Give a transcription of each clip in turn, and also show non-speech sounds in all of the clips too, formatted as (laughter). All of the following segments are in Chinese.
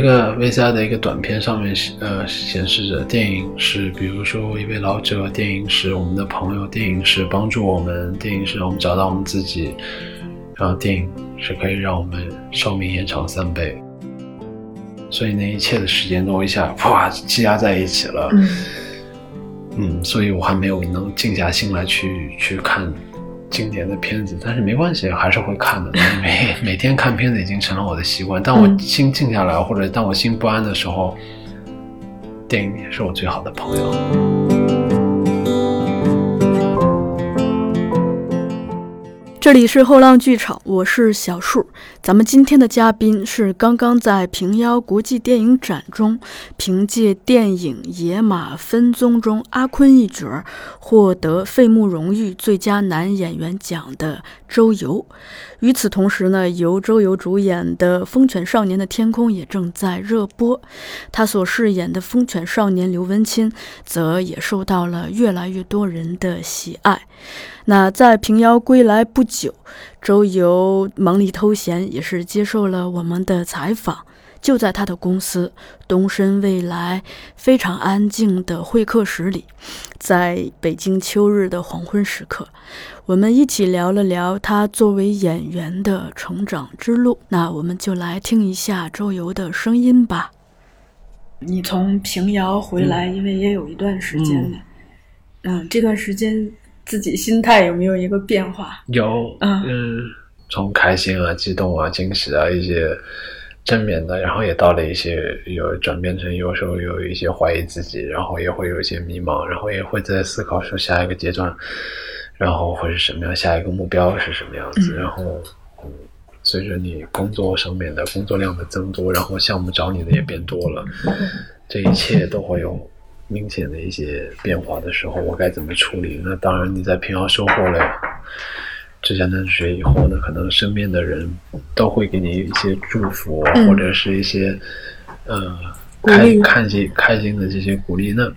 有一个 VCR 的一个短片，上面呃显示着电影是，比如说一位老者，电影是我们的朋友，电影是帮助我们，电影是让我们找到我们自己，然后电影是可以让我们寿命延长三倍。所以那一切的时间都一下哇积压在一起了。嗯嗯，所以我还没有能静下心来去去看经典的片子，但是没关系，还是会看的。(laughs) 每每天看片子已经成了我的习惯。当我嗯心静下来，或者当我心不安的时候，电影也是我最好的朋友。这里是后浪剧场，我是小树。咱们今天的嘉宾是刚刚在平遥国际电影展中凭借电影《野马分鬃》中阿坤一角获得费穆荣誉最佳男演员奖的周游。与此同时呢，由周游主演的《风犬少年的天空》也正在热播，他所饰演的风犬少年刘文清则也受到了越来越多人的喜爱。那在平遥归来不久，周游忙里偷闲，也是接受了我们的采访。就在他的公司东深未来非常安静的会客室里，在北京秋日的黄昏时刻，我们一起聊了聊他作为演员的成长之路。那我们就来听一下周游的声音吧。你从平遥回来，因为也有一段时间了，嗯，这段时间自己心态有没有一个变化？有，嗯嗯，从开心啊、激动啊、惊喜啊一些正面的，然后也到了一些有转变成有时候有一些怀疑自己，然后也会有一些迷茫，然后也会在思考说下一个阶段，然后会是什么样，下一个目标是什么样子，嗯然后。嗯随着你工作上面的工作量的增多，然后项目找你的也变多了，这一切都会有明显的一些变化的时候，我该怎么处理？那当然，你在平遥收获了这家男主角以后呢，可能身边的人都会给你一些祝福，嗯或者是一些呃开开心开心的这些鼓励。那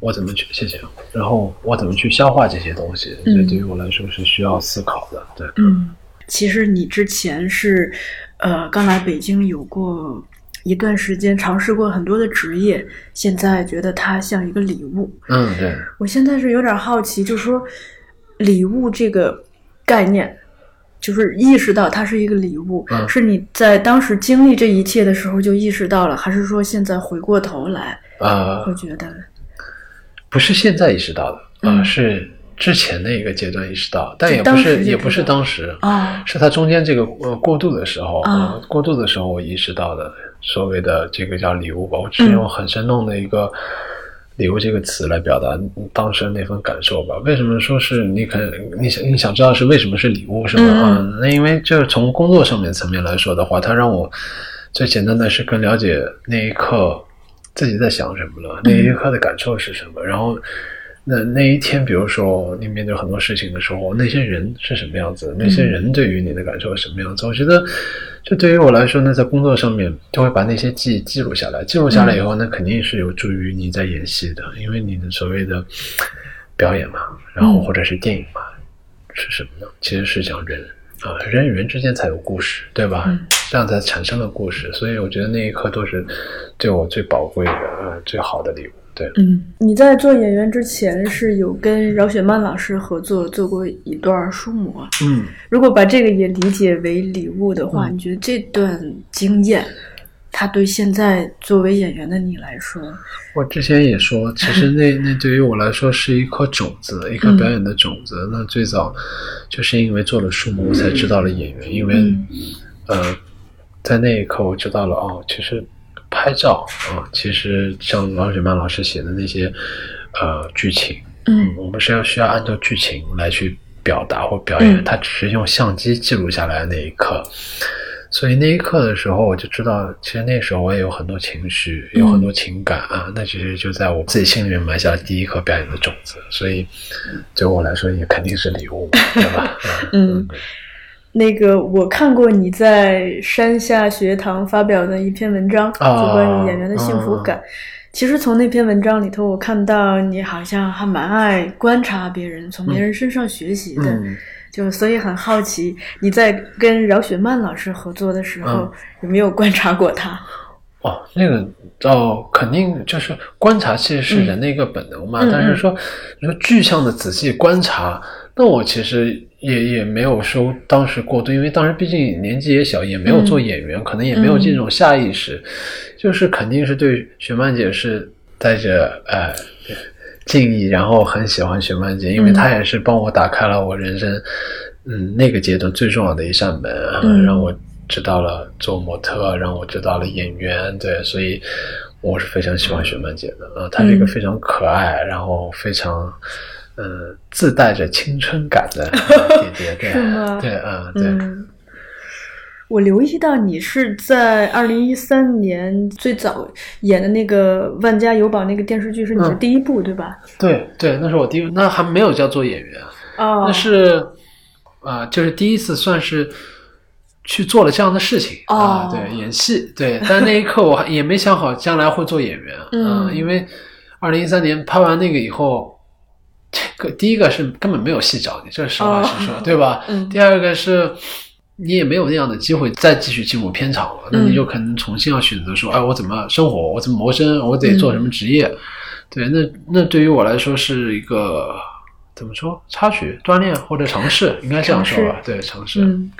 我怎么去谢谢？然后我怎么去消化这些东西？嗯这对于我来说是需要思考的。对，嗯，其实你之前是，呃，刚来北京有过一段时间，尝试过很多的职业，现在觉得它像一个礼物。嗯，对，我现在是有点好奇，就说礼物这个概念，就是意识到它是一个礼物，嗯。是你在当时经历这一切的时候就意识到了，还是说现在回过头来啊。会，觉得，不是现在意识到的，呃，嗯是之前的一个阶段意识到，但也不是也不是当时啊。是它中间这个呃过渡的时候啊。呃过渡的时候我意识到的所谓的这个叫礼物吧，我只嗯。用很生动的一个。礼物这个词来表达当时那份感受吧。为什么说是你可你想你想知道是为什么是礼物是吗？嗯嗯，那因为就是从工作上面层面来说的话，它让我最简单的是更了解那一刻自己在想什么了，那一刻的感受是什么，然后。那那一天，比如说你面对很多事情的时候，那些人是什么样子？那些人对于你的感受是什么样子？我觉得，这对于我来说呢，在工作上面就会把那些记忆记录下来。记录下来以后，那肯定是有助于你在演戏的，因为你的所谓的表演嘛，然后或者是电影嘛，是什么呢？其实是讲人啊，人与人之间才有故事，对吧？嗯这样才产生了故事。所以我觉得那一刻都是对我最宝贵的、呃最好的礼物。对。嗯，你在做演员之前是有跟饶雪漫老师合作做过一段书模。嗯。如果把这个也理解为礼物的话，嗯你觉得这段经验，它对现在作为演员的你来说，我之前也说，其实 (laughs) 那那对于我来说是一颗种子，一颗表演的种子。那最早就是因为做了书模，我才知道了演员。因为、嗯呃，在那一刻我知道了哦，其实拍照啊、其实像王雪曼老师写的那些呃剧情，嗯我们是要需要按照剧情来去表达或表演，他只是用相机记录下来的那一刻。所以那一刻的时候，我就知道，其实那时候我也有很多情绪，有很多情感啊。那其实就在我自己心里面埋下了第一颗表演的种子，所以对我来说也肯定是礼物，对吧？(laughs) 嗯，那个我看过你在山下学堂发表的一篇文章，啊就关于演员的幸福感。其实从那篇文章里头，我看到你好像还蛮爱观察别人，从别人身上学习的。嗯就所以很好奇，你在跟饶雪漫老师合作的时候，嗯有没有观察过他？哦，那个哦，肯定就是观察，其实是人的一个本能嘛。但是说，你说具象的仔细观察，那我其实也也没有说当时过度，因为当时毕竟年纪也小，也没有做演员，可能也没有这种下意识，就是肯定是对雪曼姐是带着呃敬意，然后很喜欢雪曼姐，因为嗯。她也是帮我打开了我人生嗯那个阶段最重要的一扇门让我知道了做模特，让我知道了演员，对，所以我是非常喜欢雪曼姐的啊，她是一个嗯。非常可爱，然后非常。嗯，自带着青春感的 (laughs) 姐姐，对，是吗对，嗯，对，嗯，我留意到你是在二零一三年最早演的那个《万家有宝》那个电视剧是你的嗯第一部，对吧？对，对，那是我第一，那还没有叫做演员，哦，那是啊、就是第一次算是去做了这样的事情啊、哦对，演戏，对，(laughs) 但那一刻我还也没想好将来会做演员，嗯啊因为二零一三年拍完那个以后，这个第一个是根本没有戏找你，这是实话实说，哦 (laughs) 对吧？嗯第二个是。你也没有那样的机会再继续进入片场了，那嗯你就可能重新要选择说，哎，我怎么生活，我怎么谋生，我得做什么职业？对，那那对于我来说是一个怎么说插曲锻炼或者尝试，应该这样说吧？对，尝试。嗯，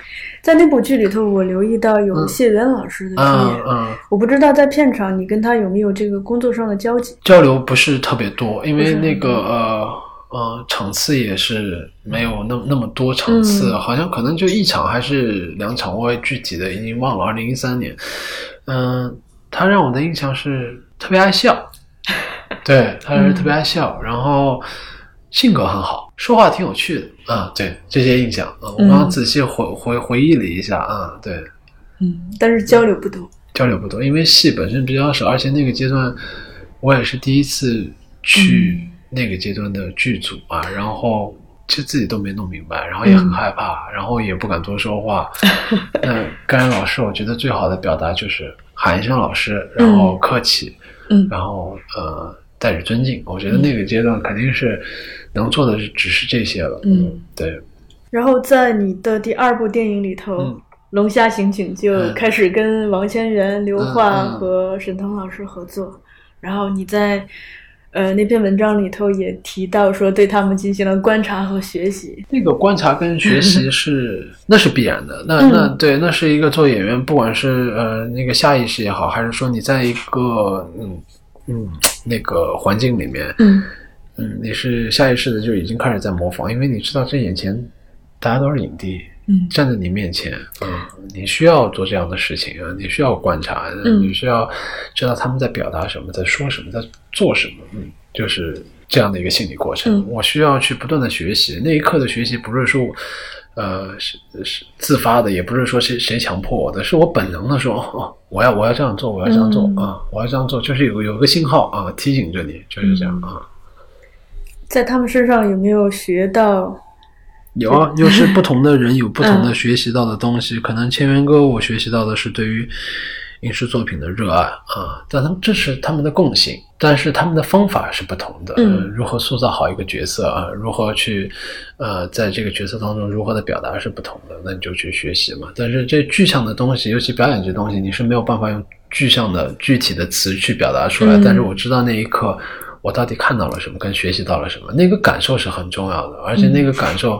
在那部剧里头，我留意到有谢元老师的出演，嗯嗯，我不知道在片场你跟他有没有这个工作上的交集。交流不是特别多，因为那个呃呃场次也是没有那那么多场次，嗯好像可能就一场还是两场，我也具体的已经忘了。二零一三年，嗯、他让我的印象是特别爱笑，(laughs) 对，他是特别爱笑，然后性格很好，说话挺有趣的啊、对这些印象啊、我刚仔细回回回忆了一下啊、对。嗯，但是交流不多。交流不多，因为戏本身比较少，而且那个阶段我也是第一次去那个阶段的剧组啊，然后其实自己都没弄明白，然后也很害怕，然后也不敢多说话。(laughs) 那甘然老师，我觉得最好的表达就是喊一声老师，然后客气，嗯然后呃带着尊敬。我觉得那个阶段肯定是能做的只是这些了。嗯，对，然后在你的第二部电影里头，嗯龙虾刑警》就嗯开始跟王千源、刘桦嗯嗯和沈腾老师合作，然后你在呃那篇文章里头也提到说对他们进行了观察和学习。那个观察跟学习 (laughs) 是那是必然的，那嗯。那对，那是一个做演员，不管是呃那个下意识也好，还是说你在一个嗯嗯那个环境里面，嗯。嗯，你是下意识的就已经开始在模仿，因为你知道这眼前大家都是影帝，嗯站在你面前，嗯，你需要做这样的事情啊，你需要观察，嗯你需要知道他们在表达什么，在说什么，在做什么，嗯，就是这样的一个心理过程。嗯我需要去不断的学习，那一刻的学习不是说，呃，是是自发的，也不是说谁谁强迫我的，是我本能的说，哦，我要我要这样做，我要这样做、嗯啊，我要这样做，就是有有个信号啊，提醒着你，就是这样嗯啊。在他们身上有没有学到？有啊，就是不同的人有不同的嗯学习到的东西。可能千源哥我学习到的是对于影视作品的热爱啊，但他们这是他们的共性，但是他们的方法是不同的。嗯呃如何塑造好一个角色啊？如何去呃在这个角色当中如何的表达是不同的，那你就去学习嘛。但是这具象的东西，尤其表演这东西，你是没有办法用具象的具体的词去表达出来。嗯但是我知道那一刻。我到底看到了什么，跟学习到了什么，那个感受是很重要的，而且那个感受，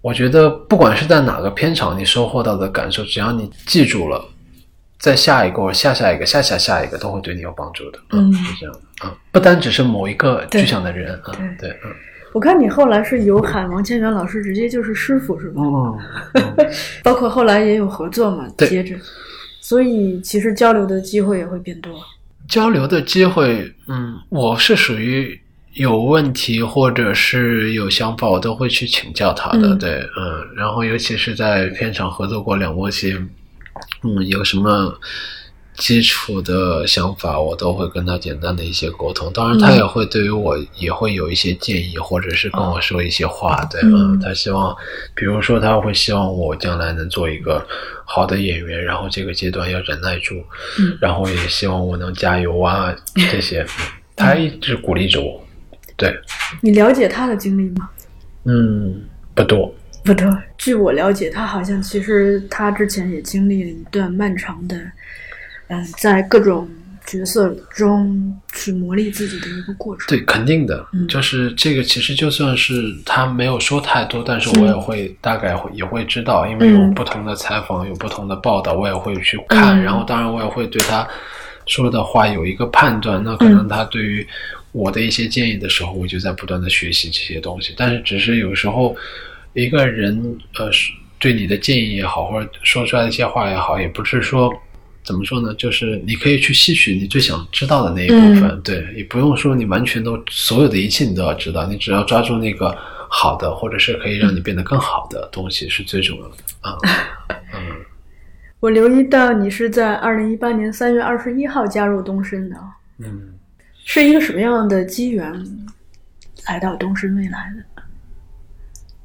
我觉得不管是在哪个片场，你收获到的感受，只要你记住了，在下一个或者下下一个、下下下一个，都会对你有帮助的。嗯是这样的啊，不单只是某一个具象的人啊，对对，嗯我看你后来是有喊王千源老师直接就是师傅是吧？嗯，(laughs) 包括后来也有合作嘛，对接着，所以其实交流的机会也会变多。交流的机会，嗯，我是属于有问题或者是有想法，我都会去请教他的，嗯。对，嗯，然后尤其是在片场合作过两部戏，嗯，有什么基础的想法，我都会跟他简单的一些沟通。当然，他嗯也会对于我也会有一些建议，或者是跟我说一些话，对，嗯嗯，他希望，比如说他会希望我将来能做一个好的演员，然后这个阶段要忍耐住，嗯然后也希望我能加油啊，这些，他一直鼓励着我，对，你了解他的经历吗？嗯，不多，不多。据我了解，他好像其实他之前也经历了一段漫长的嗯，在各种角色中去磨砺自己的一个过程。对，肯定的，嗯就是这个其实就算是他没有说太多，但是我也会大概会也会知道，因为有嗯不同的采访，有不同的报道，我也会去看，嗯然后当然我也会对他说的话有一个判断。那可能他对于我的一些建议的时候，我就在不断的学习这些东西，但是只是有时候一个人呃是对你的建议也好，或者说出来的一些话也好，也不是说。怎么说呢？就是你可以去吸取你最想知道的那一部分，嗯对，也不用说你完全都所有的一切你都要知道，你只要抓住那个好的，或者是可以让你变得更好的东西是最重要的啊。(laughs) 嗯，我留意到你是在二零一八年三月二十一号加入东升的，嗯，是一个什么样的机缘来到东升未来的？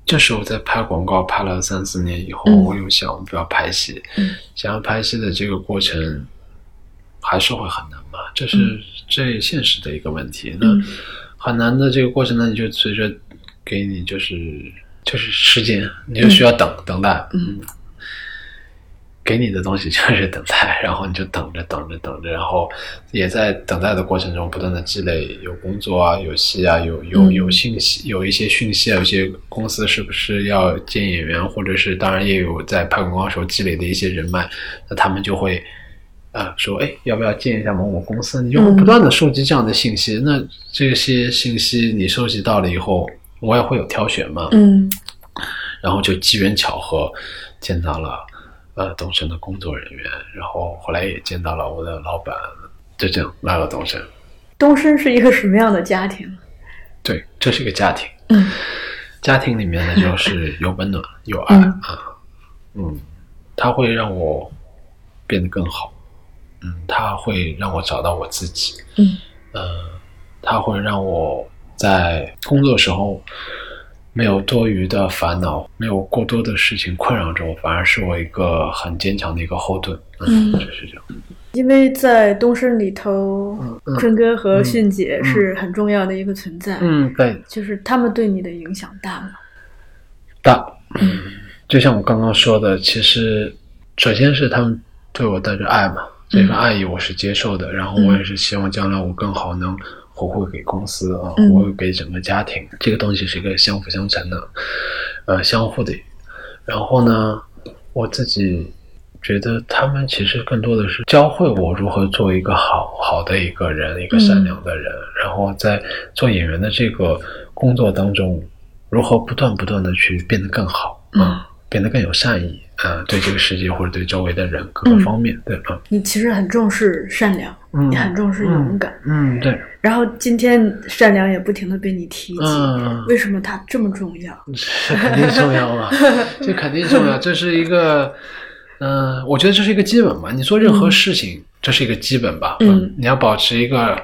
就是我在拍广告拍了三四年以后，嗯。我又想不要拍戏，嗯。想要拍戏的这个过程还是会很难嘛，这是嗯。最现实的一个问题。那嗯很难的这个过程呢，你就随着给你就是就是时间，你就需要等、等待，嗯，给你的东西就是等待，然后你就等着等着等着，然后也在等待的过程中不断的积累，有工作啊，有戏啊，有有嗯有信息，有一些讯息啊，有些公司是不是要见演员，或者是当然也有在拍广告时候积累的一些人脉，那他们就会。啊，说哎，要不要见一下某某公司？你就会不断的收集这样的信息。那这些信息你收集到了以后，我也会有挑选嘛。嗯然后就机缘巧合见到了呃东升的工作人员，然后后来也见到了我的老板，就这样来了东升。东升是一个什么样的家庭？对，这是一个家庭，嗯家庭里面呢就是有温暖有爱嗯啊，嗯，它会让我变得更好，嗯，它会让我找到我自己，嗯呃，它会让我在工作时候没有多余的烦恼，没有过多的事情困扰着我，反而是我一个很坚强的一个后盾。嗯就是这样。因为在东升里头，嗯坤哥和迅姐是很重要的一个存在，嗯，对，就是他们对你的影响大吗？大，嗯，就像我刚刚说的，其实首先是他们对我带着爱嘛，这份爱意我是接受的，然后我也是希望将来我更好能回馈给公司啊，嗯。回馈给整个家庭，这个东西是一个相辅相成的，呃，相互的。然后呢，我自己觉得他们其实更多的是教会我如何做一个好好的一个人，一个善良的人，然后在做演员的这个工作当中，如何不断不断的去变得更好啊、变得更有善意啊、对这个世界或者对周围的人各个嗯方面，对吧，你其实很重视善良，嗯也很重视勇敢。嗯，对，然后今天善良也不停的被你提及，嗯为什么它这么重要？(laughs) 这肯定重要啊，这肯定重要，这是一个，嗯、我觉得这是一个基本吧。你做任何事情，这是一个基本吧。嗯你要保持一个，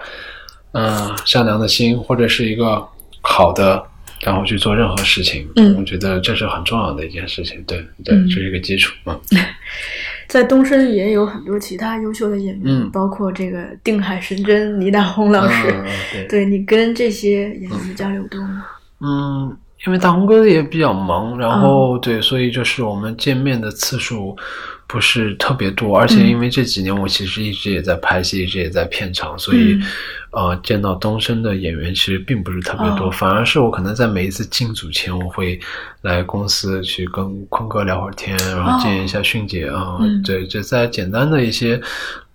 嗯、善良的心，或者是一个好的，然后去做任何事情。嗯我觉得这是很重要的一件事情。对对，嗯这是一个基础嘛。(laughs) 在东升也有很多其他优秀的演员，嗯包括这个定海神针倪大红老师。嗯对。对你跟这些演员的交流多吗？嗯，因为大红哥也比较忙，然后、对，所以就是我们见面的次数不是特别多，而且因为这几年我其实一直也在拍戏，一直也在片场，所以、呃，见到东升的演员其实并不是特别多，哦反而是我可能在每一次进组前，我会来公司去跟坤哥聊会儿天，然后见一下迅姐啊，嗯对，就在简单的一些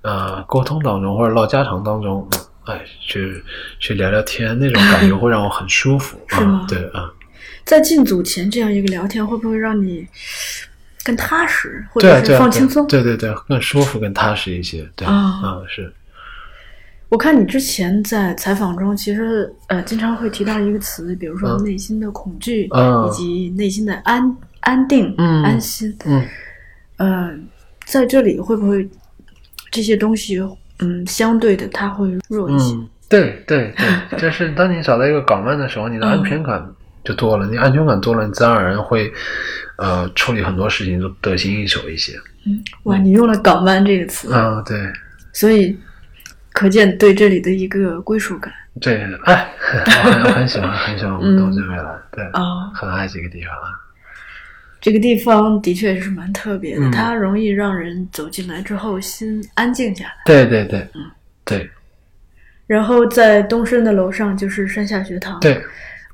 呃沟通当中或者唠家常当中。哎，去去聊聊天，那种感觉会让我很舒服。(laughs) 是吗啊？对啊，在进组前这样一个聊天，会不会让你更踏实，或者是放轻松？对对对，更舒服、更踏实一些。对，啊嗯，是，我看你之前在采访中，其实呃经常会提到一个词，比如说嗯内心的恐惧，嗯以及内心的安安定、嗯安心。嗯呃，在这里会不会这些东西，嗯，相对的它会弱一些？嗯，对对对，就 (laughs) 是当你找到一个港湾的时候，你的安全感就多了，你安全感多了，你自然而然会呃处理很多事情都得心应手一些。嗯，哇，你用了“港湾”这个词，嗯，对所以可见对这里的一个归属感对，哎，我很很喜欢很喜欢我们东京未来，对，啊。很爱这个地方啊。这个地方的确是蛮特别的，嗯它容易让人走进来之后心安静下来。对对对，嗯对然后在东升的楼上就是山下学堂，对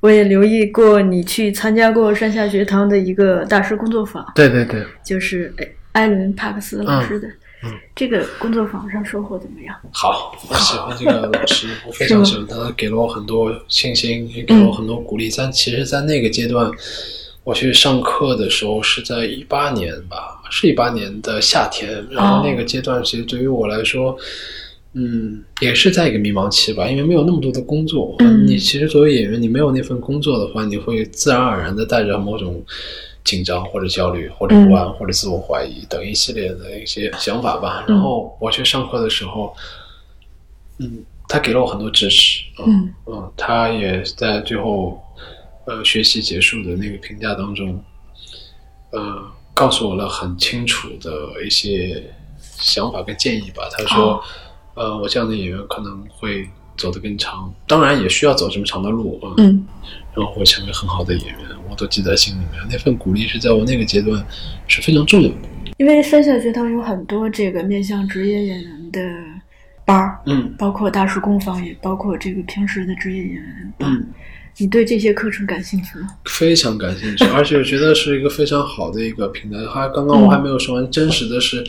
我也留意过你去参加过山下学堂的一个大师工作坊，对对对，就是哎艾伦帕克斯老师的。嗯嗯这个工作坊上收获怎么样？好，我喜欢这个老师，我非常喜欢他，他给了我很多信心，也给了我很多鼓励。但其实，在那个阶段，我去上课的时候是在一八年吧，是一八年的夏天。然后那个阶段，其实对于我来说，嗯，也是在一个迷茫期吧，因为没有那么多的工作。嗯你其实作为演员，你没有那份工作的话，你会自然而然的带着某种紧张或者焦虑或者不安或者自我怀疑等一系列的一些想法吧。然后我去上课的时候，嗯，他给了我很多支持。嗯嗯，他也在最后呃学习结束的那个评价当中，呃，告诉我了很清楚的一些想法跟建议吧。他说，哦呃，我这样的演员可能会走得更长，当然也需要走这么长的路啊。嗯然后会成为很好的演员，我都记在心里面。那份鼓励是在我那个阶段是非常重要的。因为三下学堂有很多这个面向职业演员的班儿，嗯包括大师工坊，也包括这个平时的职业演员班。嗯，你对这些课程感兴趣吗？非常感兴趣，而且我觉得是一个非常好的一个平台。还刚刚我还没有说完，真实的是，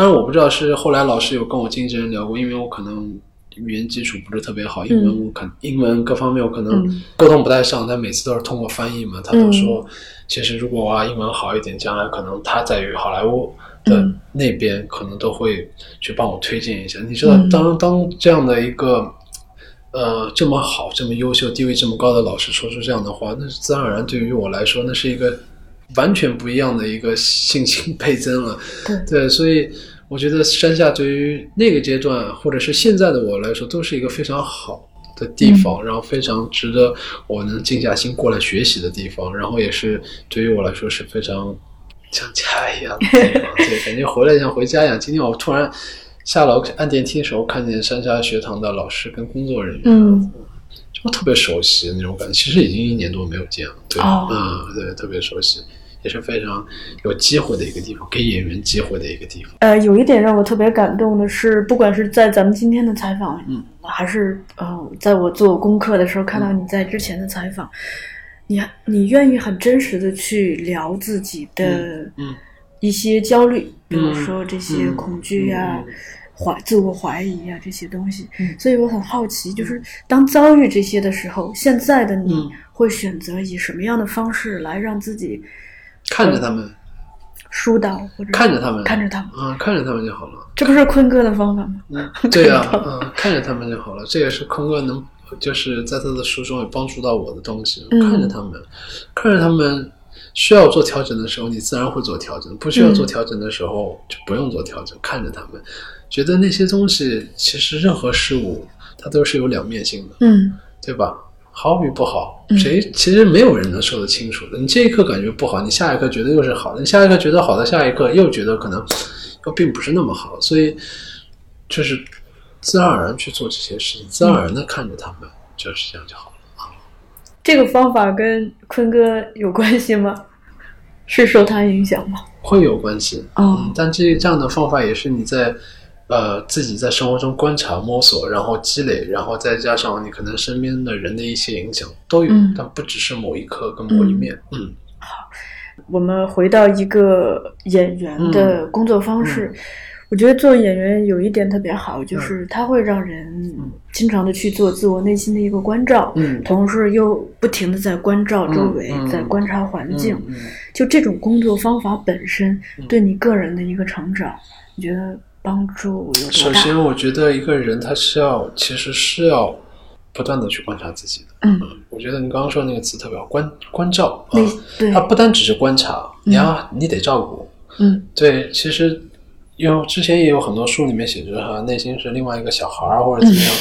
当然我不知道是后来老师有跟我经纪人聊过，因为我可能语言基础不是特别好，英文我可英文各方面我可能嗯沟通不太上，但每次都是通过翻译嘛。他都说，其实如果我英文好一点，将来可能他在于好莱坞的嗯那边，可能都会去帮我推荐一下。你知道，嗯当当这样的一个。呃，这么好、这么优秀、地位这么高的老师说出这样的话，那是自然而然对于我来说，那是一个完全不一样的一个信心倍增了。对对，所以我觉得山下对于那个阶段或者是现在的我来说，都是一个非常好的地方，然后非常值得我能静下心过来学习的地方，然后也是对于我来说是非常像家一样的地方，对，感觉回来像回家一样。今天我突然下楼按电梯的时候，看见山下学堂的老师跟工作人员，嗯，就特别熟悉那种感觉。其实已经一年多没有见了，对，哦。嗯，对，特别熟悉，也是非常有机会的一个地方，给演员机会的一个地方。呃，有一点让我特别感动的是，不管是在咱们今天的采访，嗯，还是呃，在我做功课的时候看到你在之前的采访，你你愿意很真实的去聊自己的嗯一些焦虑，比如嗯说这些嗯恐惧呀、嗯。怀自我怀疑呀这些东西，嗯。所以我很好奇，就是当遭遇这些的时候，现在的你嗯会选择以什么样的方式来让自己看着他们，疏导或者看着他们，看着他们，嗯，看着他们就好了。这不是坤哥的方法吗？嗯，对 (laughs) 呀、嗯，看着他们就好了。这也是坤哥能就是在他的书中也帮助到我的东西。嗯看着他们，看着他们需要做调整的时候，你自然会做调整；不需要做调整的时候，就不用做调整。看着他们，觉得那些东西其实任何事物它都是有两面性的，嗯对吧？好与不好，嗯谁其实没有人能说得清楚的。你这一刻感觉不好，你下一刻觉得又是好的，你下一刻觉得好的，下一刻又觉得可能又并不是那么好，所以就是自然而然去做这些事情，自然而然的看着他们，就是这样就好了啊。这个方法跟坤哥有关系吗？是受他影响吗？会有关系，哦嗯，但这这样的方法也是你在呃自己在生活中观察、摸索，然后积累，然后再加上你可能身边的人的一些影响都有，嗯但不只是某一刻跟某一面，嗯。好我们回到一个演员的工作方式，嗯。我觉得做演员有一点特别好，就是他会让人经常的去做自我内心的一个关照，嗯同时又不停的在关照周围，在观察环境。嗯。嗯就这种工作方法本身对你个人的一个成长，你觉得帮助有多大？首先，我觉得一个人他是要，其实是要不断的去观察自己的。嗯，我觉得你刚刚说那个词特别好，关关照啊他，不单只是观察，你要你得照顾。嗯对，其实因为之前也有很多书里面写着哈，内心是另外一个小孩儿或者怎么样，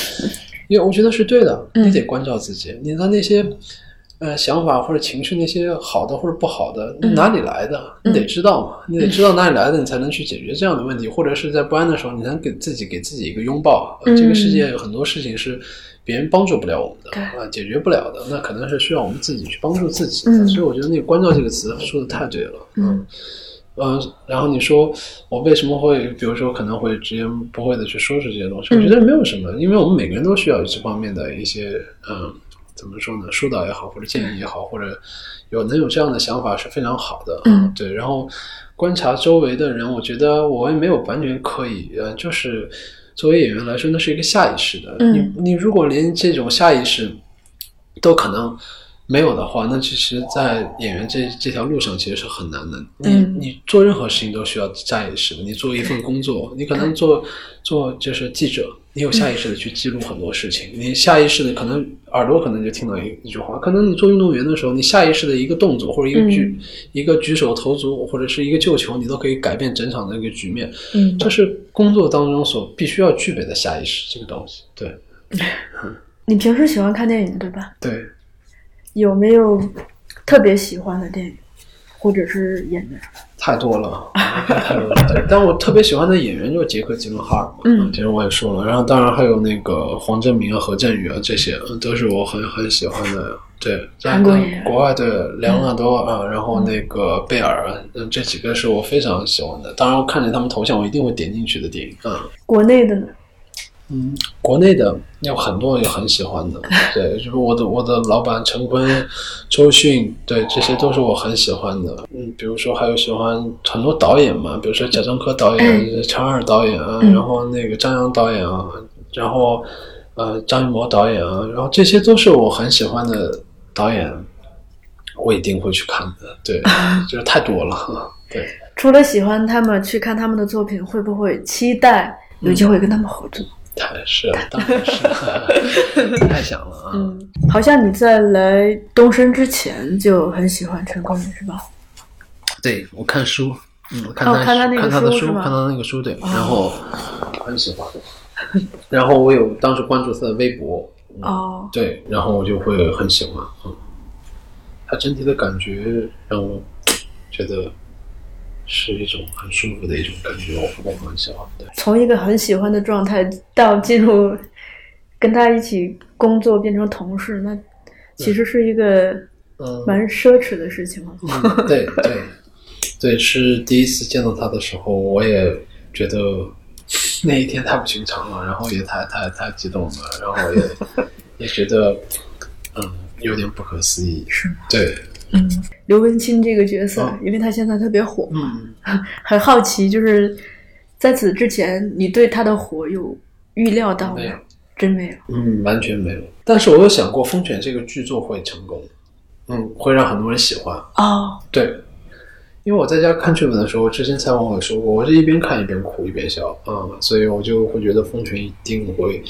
因为我觉得是对的，嗯你得关照自己。你的那些呃想法或者情绪那些好的或者不好的嗯。哪里来的，你得知道嘛，你得知道哪里来的，你才能去解决这样的问题，或者是在不安的时候，你能给自己给自己一个拥抱。这个世界有很多事情是别人帮助不了我们的，对。啊，解决不了的，那可能是需要我们自己去帮助自己所以我觉得那个“关照”这个词说的太对了，嗯。嗯，然后你说我为什么会，比如说可能会直言不讳的去说出这些东西？嗯我觉得没有什么，因为我们每个人都需要这方面的一些，嗯，怎么说呢，疏导也好，或者建议也好，或者有能有这样的想法是非常好的，嗯对。然后观察周围的人，我觉得我也没有完全可以，呃，就是作为演员来说，那是一个下意识的。嗯你你如果连这种下意识都可能没有的话，那其实，在演员这这条路上其实是很难的。你、嗯你做任何事情都需要下意识的。你做一份工作，你可能做做就是记者，你有下意识的去记录很多事情。你下意识的可能耳朵可能就听到一一句话，可能你做运动员的时候，你下意识的一个动作或者一个举、一个举手投足或者是一个救球，你都可以改变整场的一个局面。嗯这是工作当中所必须要具备的下意识这个东西。对 (laughs) 你平时喜欢看电影对吧？对。有没有特别喜欢的电影，或者是演员？太多了，太多了。但我特别喜欢的演员就是杰克·吉伦哈尔嘛，嗯其实我也说了。然后当然还有那个黄正明啊、何振宇啊这些，嗯都是我很很喜欢的。对，在韩国国外的莱昂纳多啊，然后那个贝尔啊，嗯，这几个是我非常喜欢的。当然，我看见他们头像，我一定会点进去的电影。嗯国内的呢？嗯，国内的有很多也很喜欢的，(laughs) 对，就是我的我的老板陈坤、周迅，对，这些都是我很喜欢的。嗯，比如说还有喜欢很多导演嘛，比如说贾樟柯导演、陈二导演啊，嗯然后那个张扬导演啊，然后呃张艺谋导演啊，然后这些都是我很喜欢的导演，我一定会去看的。对，(laughs) 就是太多了，对。除了喜欢他们，去看他们的作品，会不会期待有机会跟他们合作？太是，当然是，(laughs) 太想了啊！嗯，好像你在来东升之前就很喜欢陈坤，是吧？对我看书，嗯，看他、哦看他那个看他的书，看他那个书，对，然后很喜欢。然后我有当时关注他的微博，嗯哦，对，然后我就会很喜欢，嗯，他整体的感觉让我觉得是一种很舒服的一种感觉，我我很喜欢，对，从一个很喜欢的状态到进入跟他一起工作变成同事，那其实是一个嗯，蛮奢侈的事情了。嗯，对对。对，是第一次见到他的时候，我也觉得那一天太不寻常了，然后也太太太激动了，然后也 (laughs) 也觉得嗯有点不可思议，是吗？对，嗯，(laughs) 刘文清这个角色，嗯因为他现在特别火，嗯，(laughs) 很好奇，就是在此之前，你对他的火有预料到吗没有？真没有。嗯，完全没有。但是我有想过，《风犬》这个剧作会成功，嗯，会让很多人喜欢。哦，对，因为我在家看剧本的时候，之前采访我也说过，我是一边看一边哭一边笑啊、嗯，所以我就会觉得《风犬》一定会，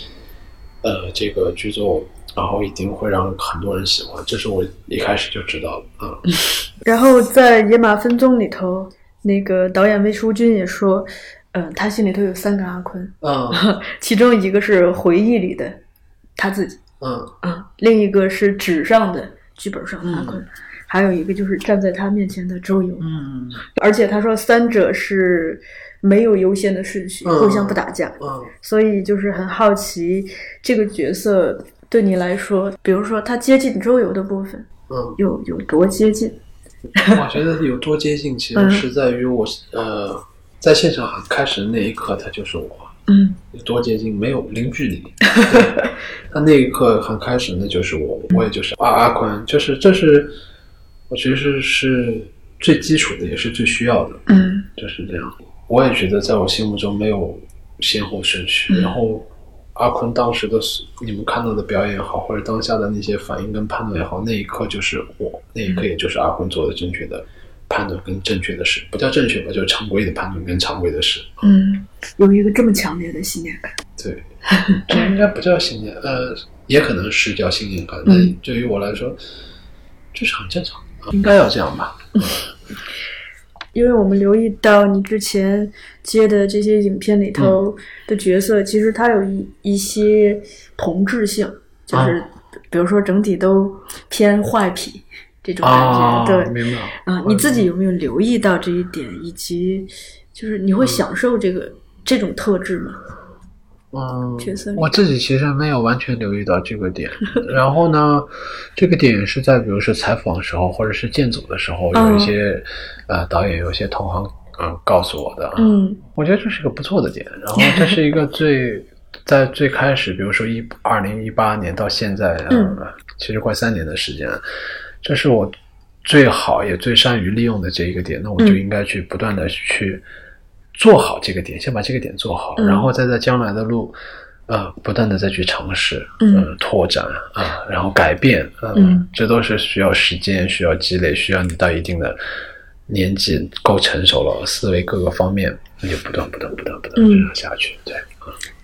呃，这个剧作，然后一定会让很多人喜欢，这是我一开始就知道的啊。嗯。(laughs) 然后在《野马分鬃》里头，那个导演魏淑君也说，嗯、他心里头有三个阿坤，嗯。(laughs) 其中一个是回忆里的他自己，嗯。啊，另一个是纸上的剧本上的阿坤，还有一个就是站在他面前的周游。嗯。而且他说三者是没有优先的顺序，嗯。互相不打架，嗯。所以就是很好奇这个角色对你来说，比如说他接近周游的部分嗯，有有多接近？我觉得有多接近，其实是在于我呃，在现场很开始的那一刻，他就是我。嗯有多接近？没有零距离。(laughs) 对他那一刻很开始，那就是我，我也就是阿阿宽，就是这是我觉得是是最基础的，也是最需要的，嗯就是这样。我也觉得在我心目中没有先后顺序。嗯然后阿坤当时的你们看到的表演也好，或者当下的那些反应跟判断也好，那一刻就是我，那一刻也就是阿坤做的正确的判断跟正确的事，不叫正确吧，就是常规的判断跟常规的事。嗯，有一个这么强烈的信念感。对，这应该不叫信念，呃，也可能是叫信念感。那嗯对于我来说，这是很正常的，应该要这样吧？因为我们留意到你之前接的这些影片里头的角色，其实它有一一些同质性，就是比如说整体都偏坏痞这种感觉。啊，对，明白。啊，你自己有没有留意到这一点，以及就是你会享受这个、这种特质吗？嗯角色，我自己其实没有完全留意到这个点。然后呢，这个点是在比如说采访的时候，或者是见组的时候，有一些、呃导演，有一些同行嗯、呃告诉我的。嗯我觉得这是个不错的点。然后这是一个最在最开始，比如说一二零一八年到现在，嗯呃，其实快三年的时间，这是我最好也最善于利用的这一个点。那我就嗯应该去不断的去做好这个点，先把这个点做好，嗯然后再在将来的路。呃，不断的再去尝试，嗯呃拓展啊、然后改变，呃嗯这都是需要时间、需要积累、需要你到一定的年纪够成熟了，思维各个方面，你就不断、不断、不断、不断嗯这样下去。对，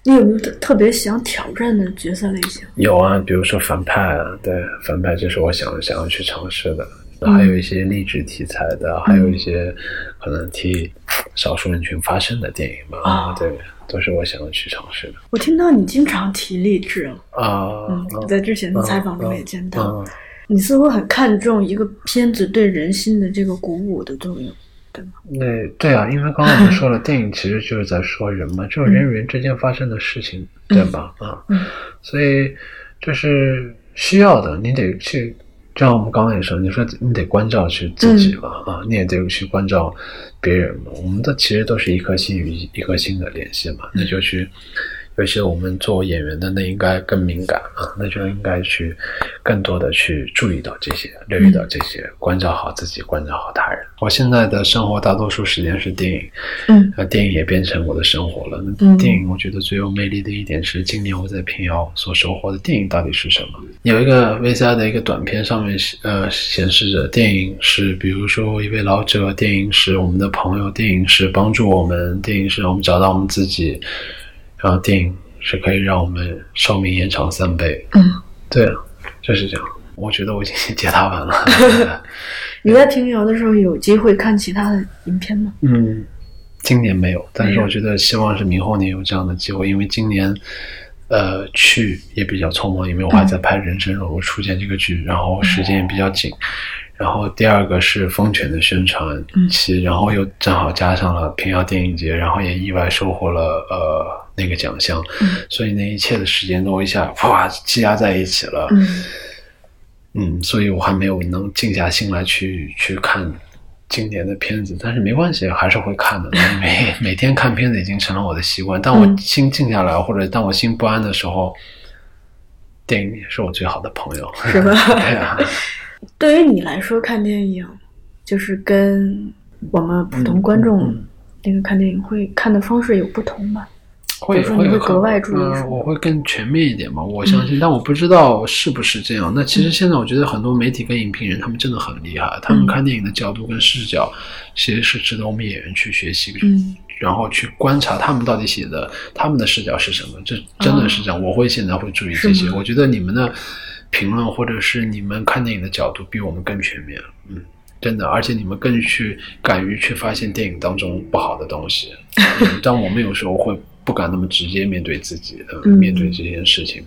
你有没有特特别想挑战的角色类型？有啊，比如说反派啊，对，反派就是我想想要去尝试的。嗯还有一些励志题材的，还有一些可能替少数人群发声的电影吧，啊对，都是我想要去尝试的我听到你经常提励志，啊。嗯，我在之前的采访中也见到，嗯你似乎很看重一个片子对人心的这个鼓舞的作用，对吗？那对啊，因为刚刚我们说了，电影其实就是在说人嘛，就是人与人之间发生的事情，对吧？啊，嗯所以这是需要的，你得去，就像我们刚刚也说，你说你得关照去自己嘛，啊，你也得去关照别人嘛。我们的其实都是一颗心与一颗心的联系嘛，那就去。尤其我们做演员的，那应该更敏感啊，那就应该去更多的去注意到这些，留意到这些，关照好自己，关照好他人。我现在的生活大多数时间是电影，嗯那，电影也变成我的生活了。嗯那电影我觉得最有魅力的一点是，今年我在平遥所收获的电影到底是什么？有一个 VCR 的一个短片上面呃显示着，电影是比如说一位老者，电影是我们的朋友，电影是帮助我们，电影是让我们找到我们自己，然后电影是可以让我们寿命延长三倍。嗯，对啊，就是这样。我觉得我已经解答完了。(laughs) 你在平遥的时候有机会看其他的影片吗？嗯，今年没有，但是我觉得希望是明后年有这样的机会，因为今年，呃，去也比较匆忙，因为我还在拍《人生若如初见》这个剧，然后时间也比较紧。然后第二个是风犬的宣传期，然后又正好加上了平遥电影节，然后也意外收获了呃那个奖项，嗯所以那一切的时间都一下哇积压在一起了。嗯嗯，所以我还没有能静下心来去去看今年的片子，但是没关系，还是会看的。每每天看片子已经成了我的习惯。当我嗯心静下来，或者当我心不安的时候，电影也是我最好的朋友。是吧 (laughs) 对啊，对于你来说，看电影就是跟我们普通观众嗯那个看电影会看的方式有不同吧？会比如说你会格外注意呃我会更全面一点嘛，我相信，但我不知道是不是这样。那其实现在我觉得很多媒体跟影评人他们真的很厉害，他们看电影的角度跟视角其实是值得我们演员去学习，嗯然后去观察他们到底写的他们的视角是什么。这真的是这样，我会现在会注意这些。我觉得你们的评论或者是你们看电影的角度比我们更全面，嗯。真的，而且你们更去敢于去发现电影当中不好的东西，嗯但我们有时候会不敢那么直接面对自己，呃嗯面对这件事情。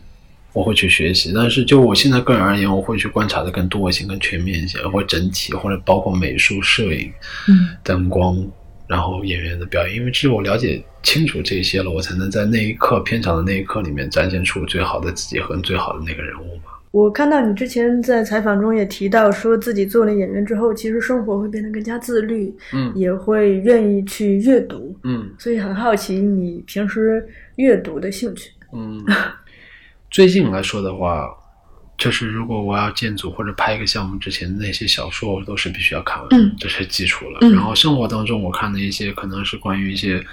我会去学习，但是就我现在个人而言，我会去观察的更多一些、更全面一些，或者整体，或者包括美术、摄影、嗯灯光，然后演员的表演，因为只有我了解清楚这些了，我才能在那一刻片场的那一刻里面展现出最好的自己和最好的那个人物嘛。我看到你之前在采访中也提到，说自己做了演员之后，其实生活会变得更加自律，嗯也会愿意去阅读，嗯所以很好奇你平时阅读的兴趣。嗯，最近来说的话，就是如果我要建组或者拍一个项目之前，那些小说我都是必须要看完，嗯这是基础了。嗯然后生活当中我看的一些可能是关于一些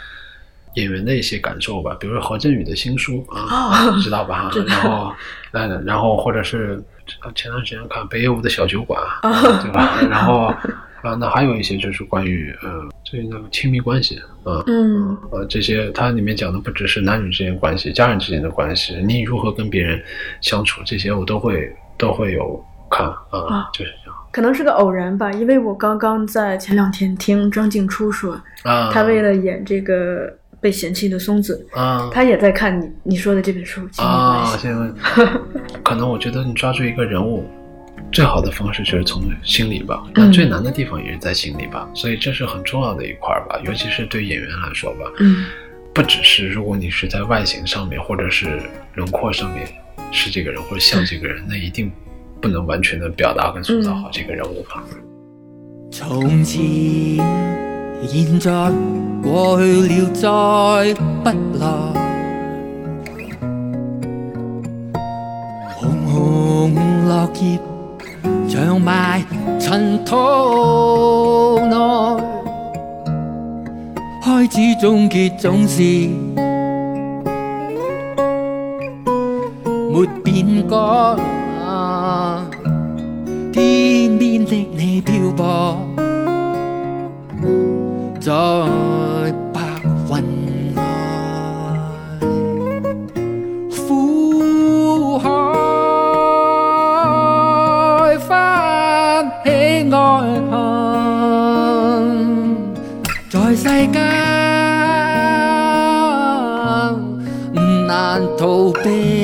演员的一些感受吧，比如说何振宇的新书啊，哦知道吧？(laughs) 然后，嗯，然后或者是呃前段时间看北野武的小酒馆，哦对吧？然后啊，那还有一些就是关于呃，最近那个亲密关系，啊嗯呃，这些它里面讲的不只是男女之间关系、家人之间的关系，你如何跟别人相处，这些我都会都会有看啊、啊就是这样可能是个偶然吧，因为我刚刚在前两天听张静初说，啊。他为了演这个《被嫌弃的松子，啊。他也在看你你说的这本书《啊，系》。现在 (laughs) 可能我觉得你抓住一个人物，最好的方式就是从心里吧，但嗯最难的地方也是在心里吧，所以这是很重要的一块儿吧，尤其是对演员来说吧，嗯。不只是如果你是在外形上面或者是轮廓上面是这个人或者像这个人，那一定不能完全的表达跟塑造好这个人物吧。從前、現在、過去了，再不來。紅紅落葉長埋塵土內，開始終結總是沒變改。天邊的你漂泊在白雲外，苦海翻起愛恨，在世間難逃避